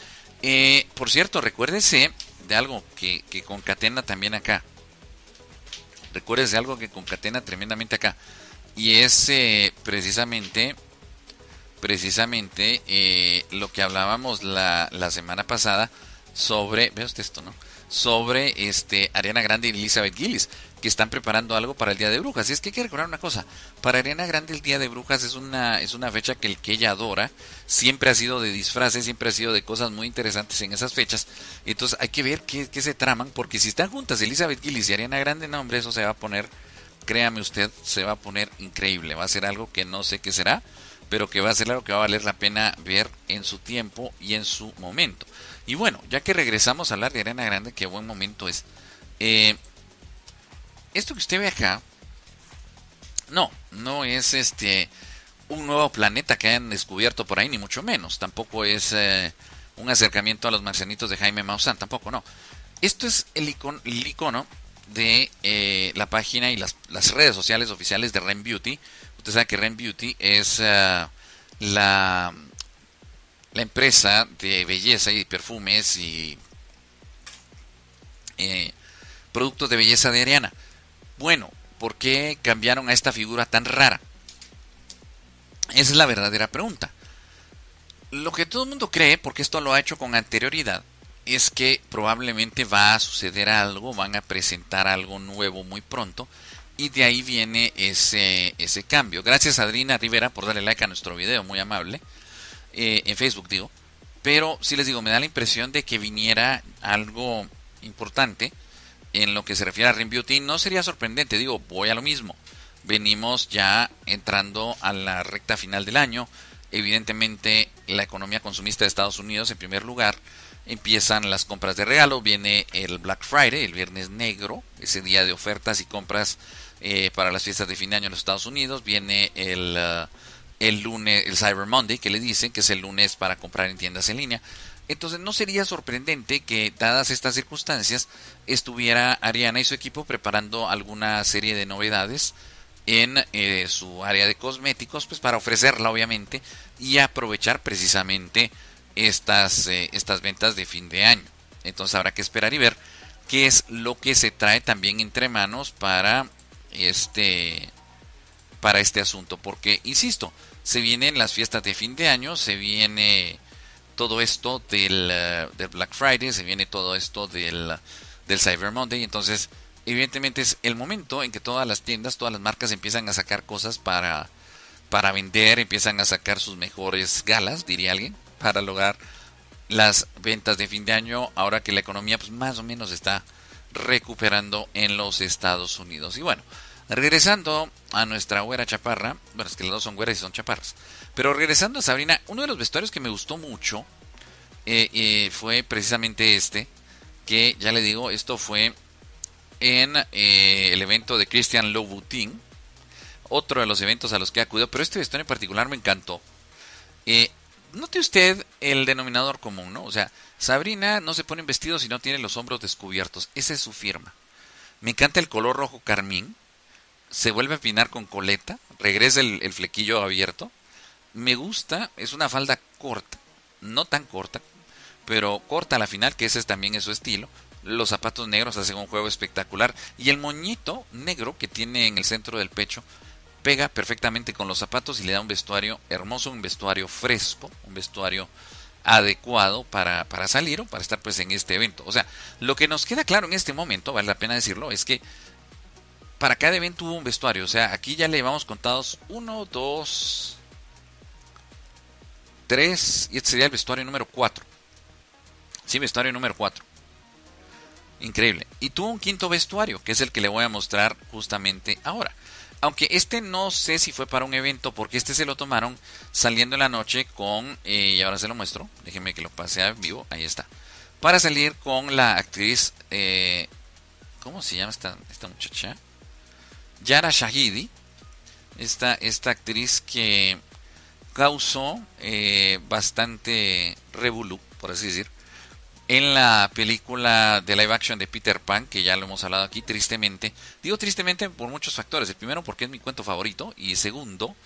Eh, por cierto, recuérdese de algo que, que concatena también acá. Recuérdese de algo que concatena tremendamente acá. Y es eh, precisamente, precisamente eh, lo que hablábamos la, la semana pasada sobre, esto, ¿no? Sobre este Ariana Grande y Elizabeth Gillis que están preparando algo para el Día de Brujas. Y es que hay que recordar una cosa, para Ariana Grande el Día de Brujas es una, es una fecha que el que ella adora, siempre ha sido de disfraces, siempre ha sido de cosas muy interesantes en esas fechas. Entonces hay que ver qué, qué se traman, porque si están juntas Elizabeth Gillis y Ariana Grande, no hombre, eso se va a poner, créame usted, se va a poner increíble. Va a ser algo que no sé qué será, pero que va a ser algo que va a valer la pena ver en su tiempo y en su momento. Y bueno, ya que regresamos a hablar de Ariana Grande, qué buen momento es. Eh, esto que usted ve acá, no, no es este un nuevo planeta que hayan descubierto por ahí, ni mucho menos. Tampoco es eh, un acercamiento a los marcianitos de Jaime Maussan, tampoco, no. Esto es el icono, de eh, la página y las, redes sociales oficiales de Ren Beauty. Usted sabe que Ren Beauty es eh, la, la empresa de belleza y perfumes y productos de belleza de Ariana. Bueno, ¿por qué cambiaron a esta figura tan rara? Esa es la verdadera pregunta. Lo que todo el mundo cree, porque esto lo ha hecho con anterioridad, es que probablemente va a suceder algo, van a presentar algo nuevo muy pronto, y de ahí viene ese, ese cambio. Gracias Adrina Rivera por darle like a nuestro video, muy amable, eh, en Facebook digo. Pero sí les digo, me da la impresión de que viniera algo importante en lo que se refiere a Ring Beauty, no sería sorprendente, digo, voy a lo mismo. Venimos ya entrando a la recta final del año. Evidentemente, la economía consumista de Estados Unidos, en primer lugar, empiezan las compras de regalo. Viene el Black Friday, el viernes negro, ese día de ofertas y compras eh, para las fiestas de fin de año en los Estados Unidos. Viene el, uh, el lunes, el Cyber Monday, que le dicen que es el lunes para comprar en tiendas en línea. Entonces no sería sorprendente que, dadas estas circunstancias, estuviera Ariana y su equipo preparando alguna serie de novedades en eh, su área de cosméticos, pues para ofrecerla obviamente y aprovechar precisamente estas, eh, estas ventas de fin de año. Entonces habrá que esperar y ver qué es lo que se trae también entre manos para este para este asunto porque insisto se vienen las fiestas de fin de año se viene todo esto del, eh, del Black Friday se viene todo esto del, del Cyber Monday entonces evidentemente es el momento en que todas las tiendas todas las marcas empiezan a sacar cosas para para vender empiezan a sacar sus mejores galas diría alguien para lograr las ventas de fin de año ahora que la economía pues más o menos está recuperando en los Estados Unidos. Y bueno, regresando a nuestra güera chaparra, bueno, es que las dos son güeras y son chaparras, pero regresando a Sabrina, uno de los vestuarios que me gustó mucho eh, eh, fue precisamente este, que ya le digo, esto fue en eh, el evento de Christian Louboutin, otro de los eventos a los que he acudido, pero este vestuario en particular me encantó. Note usted el denominador común, ¿no? O sea, Sabrina no se pone en vestido si no tiene los hombros descubiertos. Esa es su firma. Me encanta el color rojo carmín. Se vuelve a pinar con coleta. Regresa el, flequillo abierto. Me gusta. Es una falda corta. No tan corta. Pero corta a la final, que ese también es su estilo. Los zapatos negros hacen un juego espectacular. Y el moñito negro que tiene en el centro del pecho pega perfectamente con los zapatos y le da un vestuario hermoso, un vestuario fresco, un vestuario adecuado para, para salir o para estar pues en este evento. O sea, lo que nos queda claro en este momento, vale la pena decirlo, es que para cada evento hubo un vestuario. O sea, aquí ya le llevamos contados uno, dos, tres, y este sería el vestuario número cuatro. Sí, vestuario número cuatro. Increíble. Y tuvo un quinto vestuario, que es el que le voy a mostrar justamente ahora. Aunque este no sé si fue para un evento, porque este se lo tomaron saliendo en la noche con, eh, y ahora se lo muestro, déjenme que lo pase a vivo, ahí está. Para salir con la actriz, eh, ¿cómo se llama esta, esta muchacha? Yara Shahidi, esta, esta actriz que causó eh, bastante revolú, por así decir, en la película de live action de Peter Pan, que ya lo hemos hablado aquí, tristemente. Digo tristemente por muchos factores. El primero, porque es mi cuento favorito. Y segundo,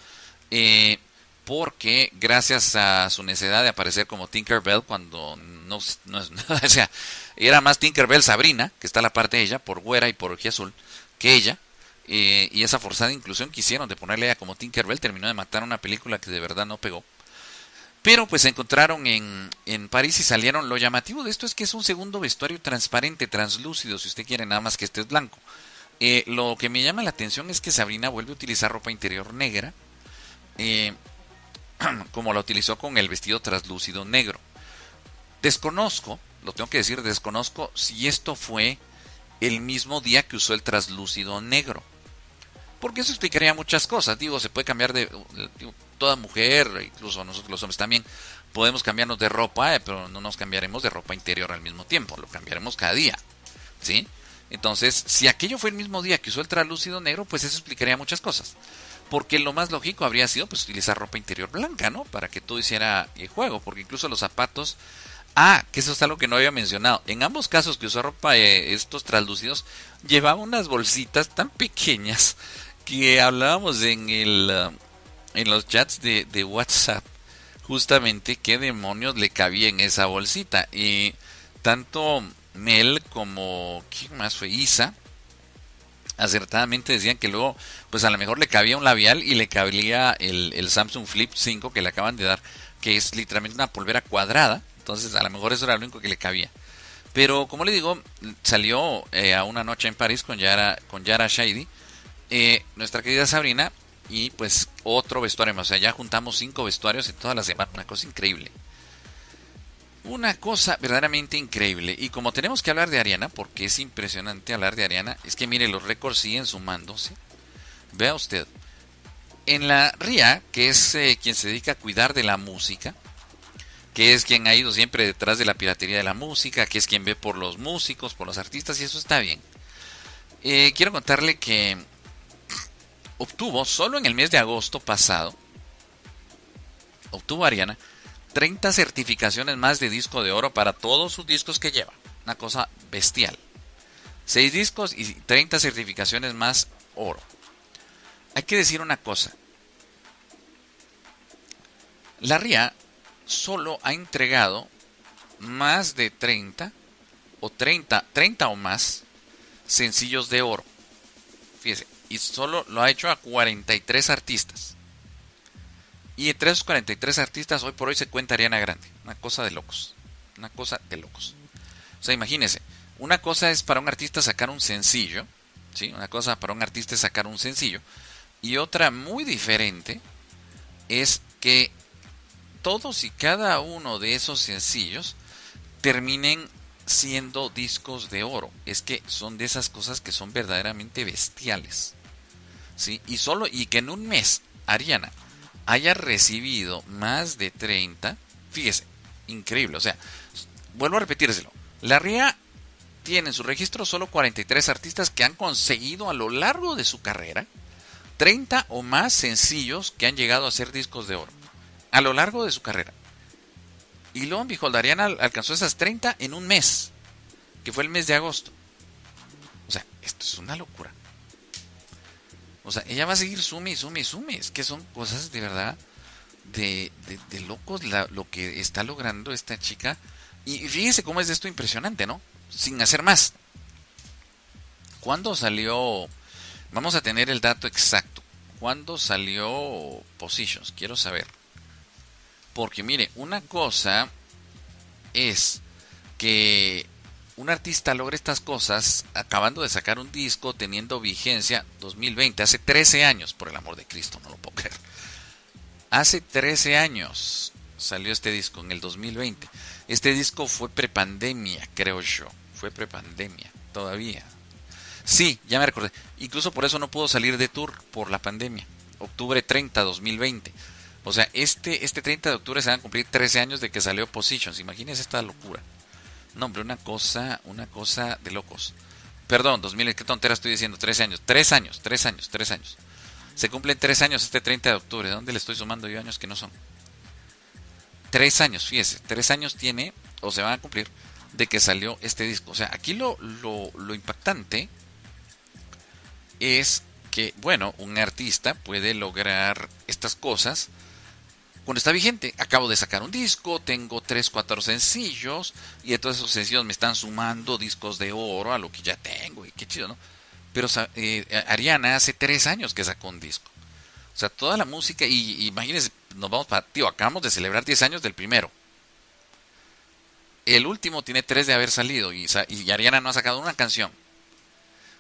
eh, porque gracias a su necesidad de aparecer como Tinkerbell cuando no, no, o sea, era más Tinkerbell Sabrina, que está la parte de ella, por güera y por azul, que ella. Eh, y esa forzada inclusión que hicieron de ponerle a como Tinkerbell terminó de matar una película que de verdad no pegó. Pero pues se encontraron en, en, París y salieron. Lo llamativo de esto es que es un segundo vestuario transparente, translúcido, si usted quiere, nada más que este es blanco. Eh, lo que me llama la atención es que Sabrina vuelve a utilizar ropa interior negra, eh, como la utilizó con el vestido translúcido negro. Desconozco, lo tengo que decir, desconozco si esto fue el mismo día que usó el translúcido negro. Porque eso explicaría muchas cosas. Digo, se puede cambiar de toda mujer, incluso nosotros los hombres también, podemos cambiarnos de ropa, eh, pero no nos cambiaremos de ropa interior al mismo tiempo, lo cambiaremos cada día. ¿Sí? Entonces, si aquello fue el mismo día que usó el translúcido negro, pues eso explicaría muchas cosas. Porque lo más lógico habría sido pues utilizar ropa interior blanca, ¿no? Para que todo hiciera el juego, porque incluso los zapatos Ah, que eso es algo que no había mencionado. En ambos casos que usó ropa eh, estos translúcidos, llevaba unas bolsitas tan pequeñas que hablábamos en el uh, en los chats de, de, WhatsApp justamente qué demonios le cabía en esa bolsita. Y tanto Mel como ¿quién más fue? Isa acertadamente decían que luego pues a lo mejor le cabía un labial y le cabía el, el Samsung Flip 5 que le acaban de dar, que es literalmente una polvera cuadrada. Entonces a lo mejor eso era lo único que le cabía. Pero como le digo, salió eh, a una noche en París con Yara, con Yara Shady, eh, nuestra querida Sabrina, y pues otro vestuario O sea, ya juntamos cinco vestuarios en todas las semanas. Una cosa increíble. Una cosa verdaderamente increíble. Y como tenemos que hablar de Ariana, porque es impresionante hablar de Ariana, es que mire, los récords siguen sumándose. Vea usted. En la RIA, que es eh, quien se dedica a cuidar de la música, que es quien ha ido siempre detrás de la piratería de la música, que es quien ve por los músicos, por los artistas, y eso está bien. Eh, quiero contarle que obtuvo solo en el mes de agosto pasado, obtuvo Ariana 30 certificaciones más de disco de oro para todos sus discos que lleva. Una cosa bestial. 6 discos y 30 certificaciones más oro. Hay que decir una cosa. La RIA solo ha entregado más de 30 o 30, 30 o más sencillos de oro. Fíjese, y solo lo ha hecho a 43 artistas. Y entre esos 43 artistas hoy por hoy se cuenta Ariana Grande. Una cosa de locos. Una cosa de locos. O sea, imagínense, una cosa es para un artista sacar un sencillo, ¿sí? Una cosa para un artista es sacar un sencillo. Y otra muy diferente es que todos y cada uno de esos sencillos terminen siendo discos de oro. Es que son de esas cosas que son verdaderamente bestiales. ¿Sí? Y solo y que en un mes Ariana haya recibido más de 30, fíjese, increíble, o sea, vuelvo a repetírselo. La RIA tiene en su registro solo 43 artistas que han conseguido a lo largo de su carrera 30 o más sencillos que han llegado a ser discos de oro a lo largo de su carrera. Y luego Behold, Ariana alcanzó esas 30 en un mes, que fue el mes de agosto. O sea, esto es una locura. O sea, ella va a seguir sume y sume sume. Es que son cosas de verdad de, de, locos lo que está logrando esta chica. Y fíjese cómo es esto impresionante, ¿no? Sin hacer más. ¿Cuándo salió? Vamos a tener el dato exacto. ¿Cuándo salió Positions? Quiero saber. Porque mire, una cosa es que un artista logre estas cosas acabando de sacar un disco, teniendo vigencia 2020, hace 13 años, por el amor de Cristo, no lo puedo creer. Hace 13 años salió este disco, en el 2020. Este disco fue prepandemia, creo yo. Fue prepandemia, todavía. Sí, ya me recordé. Incluso por eso no pudo salir de tour por la pandemia. Octubre 30, 2020. O sea, este, este 30 de octubre se van a cumplir 13 años de que salió Positions. Imagínense esta locura. No, hombre, una cosa, una cosa de locos. Perdón, 2000, qué tontera estoy diciendo, 13 años. 3 años, 3 años, 3 años. Se cumplen 3 años este 30 de octubre. ¿De dónde le estoy sumando yo años que no son? 3 años, fíjese. 3 años tiene, o se van a cumplir, de que salió este disco. O sea, aquí lo, lo, lo impactante es que, bueno, un artista puede lograr estas cosas cuando está vigente. Acabo de sacar un disco, tengo 3, 4 sencillos y todos esos sencillos me están sumando discos de oro a lo que ya tengo y qué chido, ¿no? Pero eh, Ariana hace 3 años que sacó un disco. O sea, toda la música y, imagínense, nos vamos para, tío, acabamos de celebrar 10 años del primero. El último tiene 3 de haber salido y, y Ariana no ha sacado una canción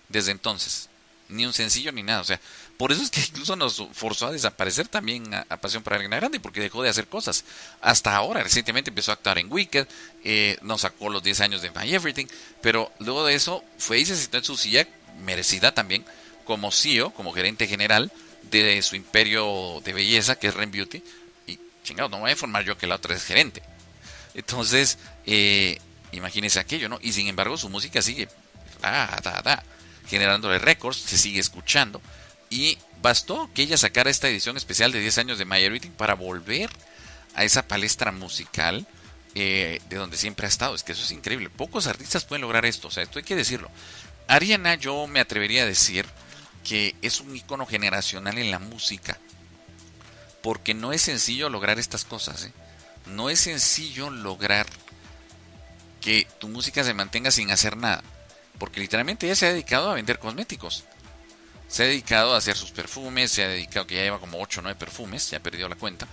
desde entonces ni un sencillo ni nada. O sea, por eso es que incluso nos forzó a desaparecer también a, Pasión para Ariana Grande, porque dejó de hacer cosas. Hasta ahora, recientemente empezó a actuar en Wicked, eh, nos sacó los 10 años de My Everything, pero luego de eso fue y se sentó en su silla, merecida también, como CEO, como gerente general de su imperio de belleza, que es Ren Beauty. Y chingado, no voy a informar yo que la otra es gerente. Entonces, eh, imagínese aquello, ¿no? Y sin embargo, su música sigue. Da, da, da generándole récords, se sigue escuchando. Y bastó que ella sacara esta edición especial de 10 años de My Everything para volver a esa palestra musical eh, de donde siempre ha estado. Es que eso es increíble. Pocos artistas pueden lograr esto, o sea, esto hay que decirlo. Ariana, yo me atrevería a decir que es un icono generacional en la música. Porque no es sencillo lograr estas cosas. ¿eh? No es sencillo lograr que tu música se mantenga sin hacer nada porque literalmente ella se ha dedicado a vender cosméticos. Se ha dedicado a hacer sus perfumes, se ha dedicado, que ya lleva como 8 o 9 perfumes, ya ha perdido la cuenta,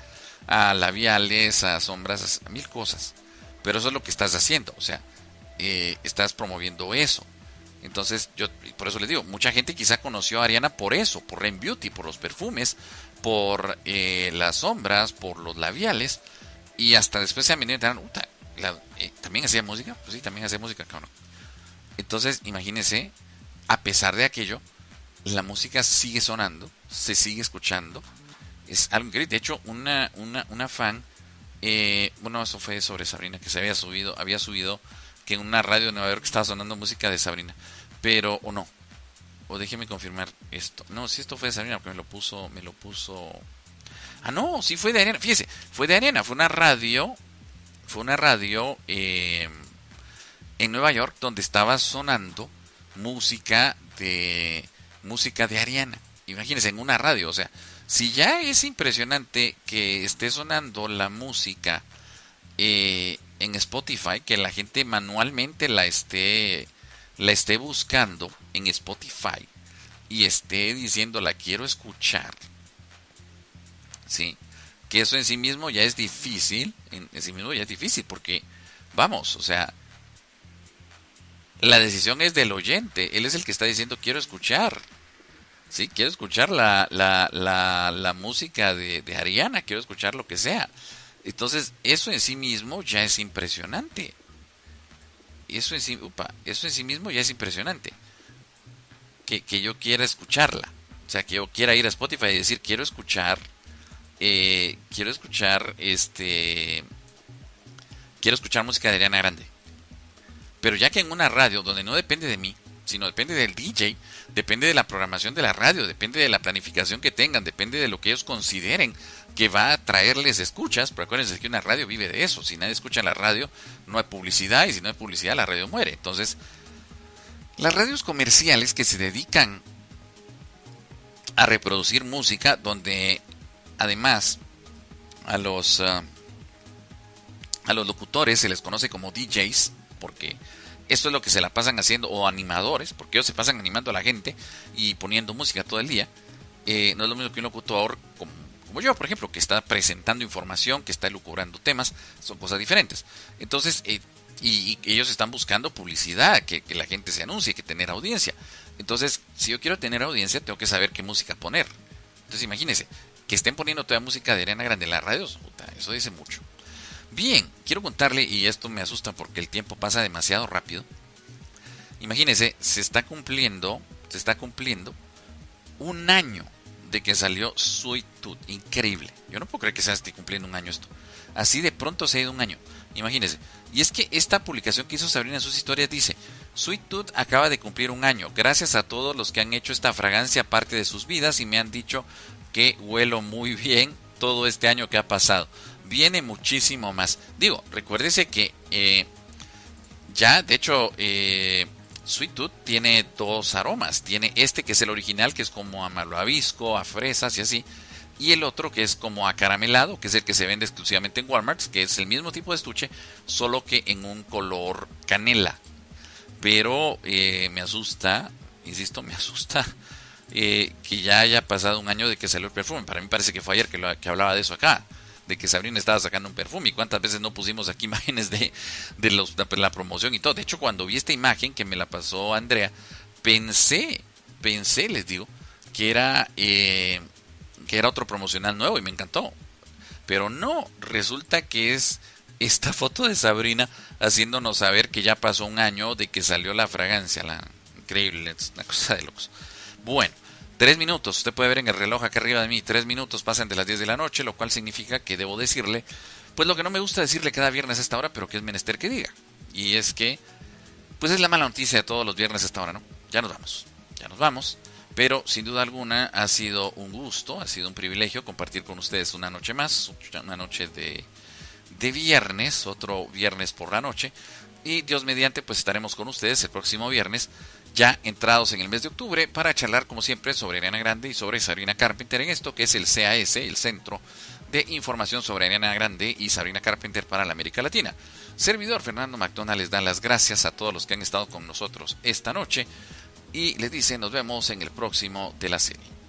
a labiales, a sombras, a mil cosas. Pero eso es lo que estás haciendo, o sea, eh, estás promoviendo eso. Entonces, yo por eso les digo, mucha gente quizá conoció a Ariana por eso, por Rain Beauty, por los perfumes, por eh, las sombras, por los labiales, y hasta después se han venido y eh, ¿también hacía música? Pues sí, también hacía música, cabrón. Entonces, imagínense, a pesar de aquello, la música sigue sonando, se sigue escuchando. Es algo increíble. De hecho, una, una, una fan, eh, bueno, eso fue sobre Sabrina, que se había subido, había subido que en una radio de Nueva York estaba sonando música de Sabrina. Pero, o no. O déjeme confirmar esto. No, si esto fue de Sabrina, porque me lo puso, me lo puso. Ah, no, sí fue de arena. Fíjese, fue de arena, fue una radio. Fue una radio. Eh, en Nueva York donde estaba sonando música de música de Ariana. Imagínense en una radio, o sea, si ya es impresionante que esté sonando la música eh, en Spotify, que la gente manualmente la esté, la esté buscando en Spotify y esté diciendo la quiero escuchar. Sí, que eso en sí mismo ya es difícil, en, sí mismo ya es difícil porque, vamos, o sea, la decisión es del oyente, él es el que está diciendo quiero escuchar. Sí, quiero escuchar la, la, la, la música de, de Ariana, quiero escuchar lo que sea. Entonces, eso en sí mismo ya es impresionante. Eso en sí, eso en sí mismo ya es impresionante. Que, que, yo quiera escucharla. O sea, que yo quiera ir a Spotify y decir, quiero escuchar, eh, quiero escuchar, este, quiero escuchar música de Ariana Grande. Pero ya que en una radio donde no depende de mí, sino depende del DJ, depende de la programación de la radio, depende de la planificación que tengan, depende de lo que ellos consideren que va a traerles escuchas, pero acuérdense que una radio vive de eso, si nadie escucha la radio no hay publicidad y si no hay publicidad la radio muere. Entonces, las radios comerciales que se dedican a reproducir música, donde además a los, ah, a los locutores se les conoce como DJs, porque esto es lo que se la pasan haciendo, o animadores, porque ellos se pasan animando a la gente y poniendo música todo el día. Eh, no es lo mismo que un locutor como, yo, por ejemplo, que está presentando información, que está elucubrando temas, son cosas diferentes. Entonces, eh, y, ellos están buscando publicidad, que, la gente se anuncie, que tener audiencia. Entonces, si yo quiero tener audiencia, tengo que saber qué música poner. Entonces, imagínense, que estén poniendo toda música de Arena Grande en las radios, eso dice mucho. Bien, quiero contarle, y esto me asusta porque el tiempo pasa demasiado rápido. Imagínense, se está cumpliendo, se está cumpliendo un año de que salió Sweet Tooth. Increíble. Yo no puedo creer que se esté cumpliendo un año esto. Así de pronto se ha ido un año. Imagínense. Y es que esta publicación que hizo Sabrina en sus historias dice, Sweet Tooth acaba de cumplir un año. Gracias a todos los que han hecho esta fragancia parte de sus vidas y me han dicho que huelo muy bien todo este año que ha pasado viene muchísimo más. Digo, recuérdese que eh, ya, de hecho, eh, Sweet Tooth tiene dos aromas. Tiene este que es el original, que es como a malvavisco, a fresas y así. Y el otro que es como a caramelado, que es el que se vende exclusivamente en Walmart, que es el mismo tipo de estuche, solo que en un color canela. Pero eh, me asusta, insisto, me asusta que ya haya pasado un año de que salió el perfume. Para mí parece que fue ayer que, lo, que hablaba de eso acá de que Sabrina estaba sacando un perfume. ¿Y cuántas veces no pusimos aquí imágenes de, de, la promoción y todo? De hecho, cuando vi esta imagen que me la pasó Andrea, pensé, pensé, les digo, que era, eh, que era otro promocional nuevo y me encantó. Pero no, resulta que es esta foto de Sabrina haciéndonos saber que ya pasó un año de que salió la fragancia. La, increíble, una cosa de locos. Bueno, Tres minutos, usted puede ver en el reloj acá arriba de mí, tres minutos pasan de las 10 de la noche, lo cual significa que debo decirle, pues lo que no me gusta decirle cada viernes a esta hora, pero que es menester que diga. Y es que, pues es la mala noticia de todos los viernes a esta hora, ¿no? Ya nos vamos, ya nos vamos. Pero sin duda alguna ha sido un gusto, ha sido un privilegio compartir con ustedes una noche más, una noche de, de viernes, otro viernes por la noche. Y Dios mediante, pues estaremos con ustedes el próximo viernes ya entrados en el mes de octubre para charlar como siempre sobre Ariana Grande y sobre Sabrina Carpenter en esto que es el CAS, el Centro de Información sobre Ariana Grande y Sabrina Carpenter para la América Latina. Servidor Fernando McDonald les da las gracias a todos los que han estado con nosotros esta noche y les dice nos vemos en el próximo de la serie.